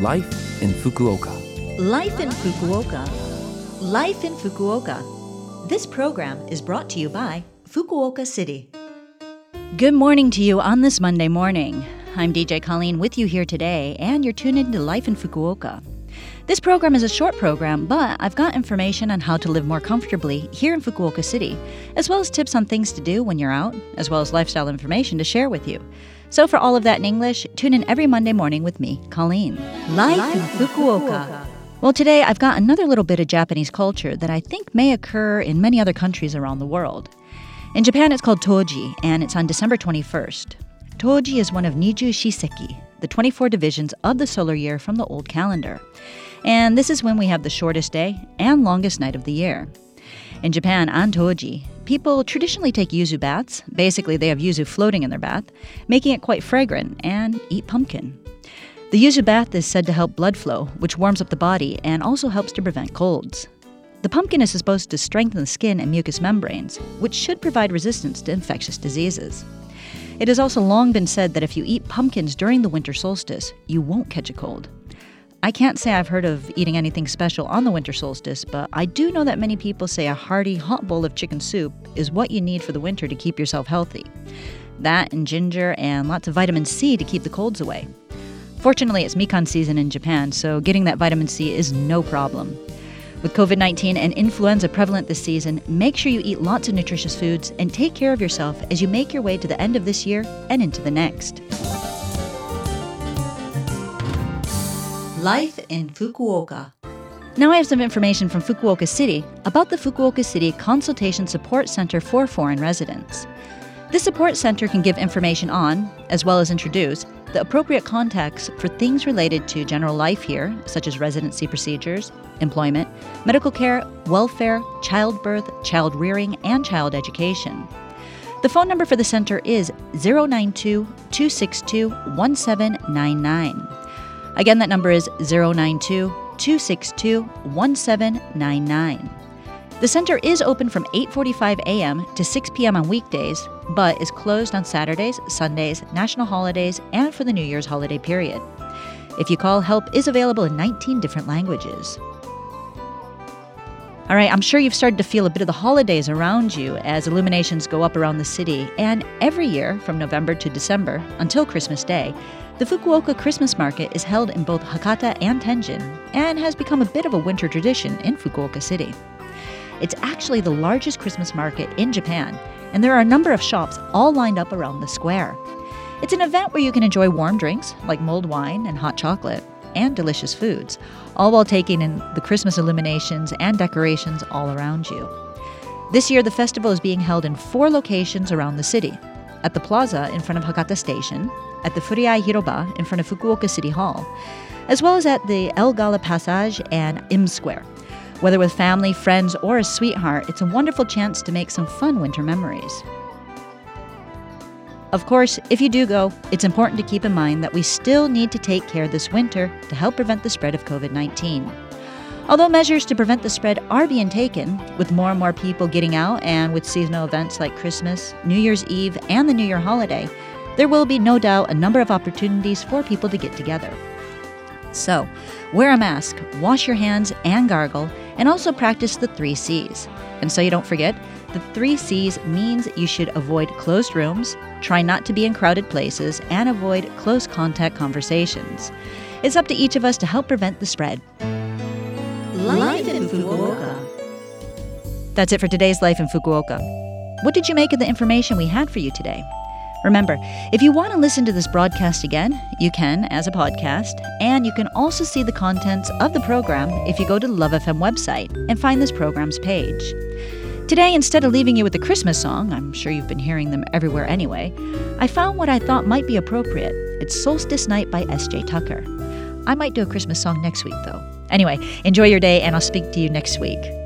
Life in Fukuoka. Life in Fukuoka. Life in Fukuoka. This program is brought to you by Fukuoka City. Good morning to you on this Monday morning. I'm DJ Colleen with you here today, and you're tuned into Life in Fukuoka. This program is a short program, but I've got information on how to live more comfortably here in Fukuoka City, as well as tips on things to do when you're out, as well as lifestyle information to share with you. So, for all of that in English, tune in every Monday morning with me, Colleen. Life, in Fukuoka. Well, today I've got another little bit of Japanese culture that I think may occur in many other countries around the world. In Japan, it's called Toji, and it's on December 21st. Toji is one of Nijushi Sekki, the 24 divisions of the solar year from the old calendar. And this is when we have the shortest day and longest night of the year. In Japan, on Toji, people traditionally take yuzu baths. Basically, they have yuzu floating in their bath, making it quite fragrant, and eat pumpkin. The yuzu bath is said to help blood flow, which warms up the body and also helps to prevent colds. The pumpkin is supposed to strengthen the skin and mucous membranes, which should provide resistance to infectious diseases. It has also long been said that if you eat pumpkins during the winter solstice, you won't catch a cold. I can't say I've heard of eating anything special on the winter solstice, but I do know that many people say a hearty, hot bowl of chicken soup is what you need for the winter to keep yourself healthy. That and ginger and lots of vitamin C to keep the colds away. Fortunately, it's Mikan season in Japan, so getting that vitamin C is no problem. With COVID 19 and influenza prevalent this season, make sure you eat lots of nutritious foods and take care of yourself as you make your way to the end of this year and into the next. Life in Fukuoka. Now I have some information from Fukuoka City about the Fukuoka City Consultation Support Center for Foreign Residents. This support center can give information on, as well as introduce, the appropriate contacts for things related to general life here, such as residency procedures, employment, medical care, welfare, childbirth, child rearing, and child education. The phone number for the center is 092 262 1799. Again, that number is 092 262 1799. The center is open from 8:45 a.m. to 6 p.m. on weekdays, but is closed on Saturdays, Sundays, national holidays, and for the New Year's holiday period. If you call, help is available in 19 different languages. All right, I'm sure you've started to feel a bit of the holidays around you as illuminations go up around the city. And every year, from November to December until Christmas Day, the Fukuoka Christmas Market is held in both Hakata and Tenjin and has become a bit of a winter tradition in Fukuoka City. It's actually the largest Christmas market in Japan, and there are a number of shops all lined up around the square. It's an event where you can enjoy warm drinks like mulled wine and hot chocolate, and delicious foods, all while taking in the Christmas illuminations and decorations all around you. This year, the festival is being held in four locations around the city at the plaza in front of Hakata Station, at the Fureai Hiroba in front of Fukuoka City Hall, as well as at the Elgala Passage and Im Square. Whether with family, friends, or a sweetheart, it's a wonderful chance to make some fun winter memories. Of course, if you do go, it's important to keep in mind that we still need to take care this winter to help prevent the spread of COVID 19. Although measures to prevent the spread are being taken, with more and more people getting out and with seasonal events like Christmas, New Year's Eve, and the New Year holiday, there will be no doubt a number of opportunities for people to get together. So, wear a mask, wash your hands and gargle, and also practice the three C's. And so you don't forget, the three C's means you should avoid closed rooms, try not to be in crowded places, and avoid close contact conversations. It's up to each of us to help prevent the spread. Life in Fukuoka. That's it for today's Life in Fukuoka. What did you make of the information we had for you today? Remember, if you want to listen to this broadcast again, you can as a podcast, and you can also see the contents of the program if you go to the Love FM website and find this program's page. Today, instead of leaving you with a Christmas song, I'm sure you've been hearing them everywhere anyway, I found what I thought might be appropriate. It's Solstice Night by S.J. Tucker. I might do a Christmas song next week, though. Anyway, enjoy your day, and I'll speak to you next week.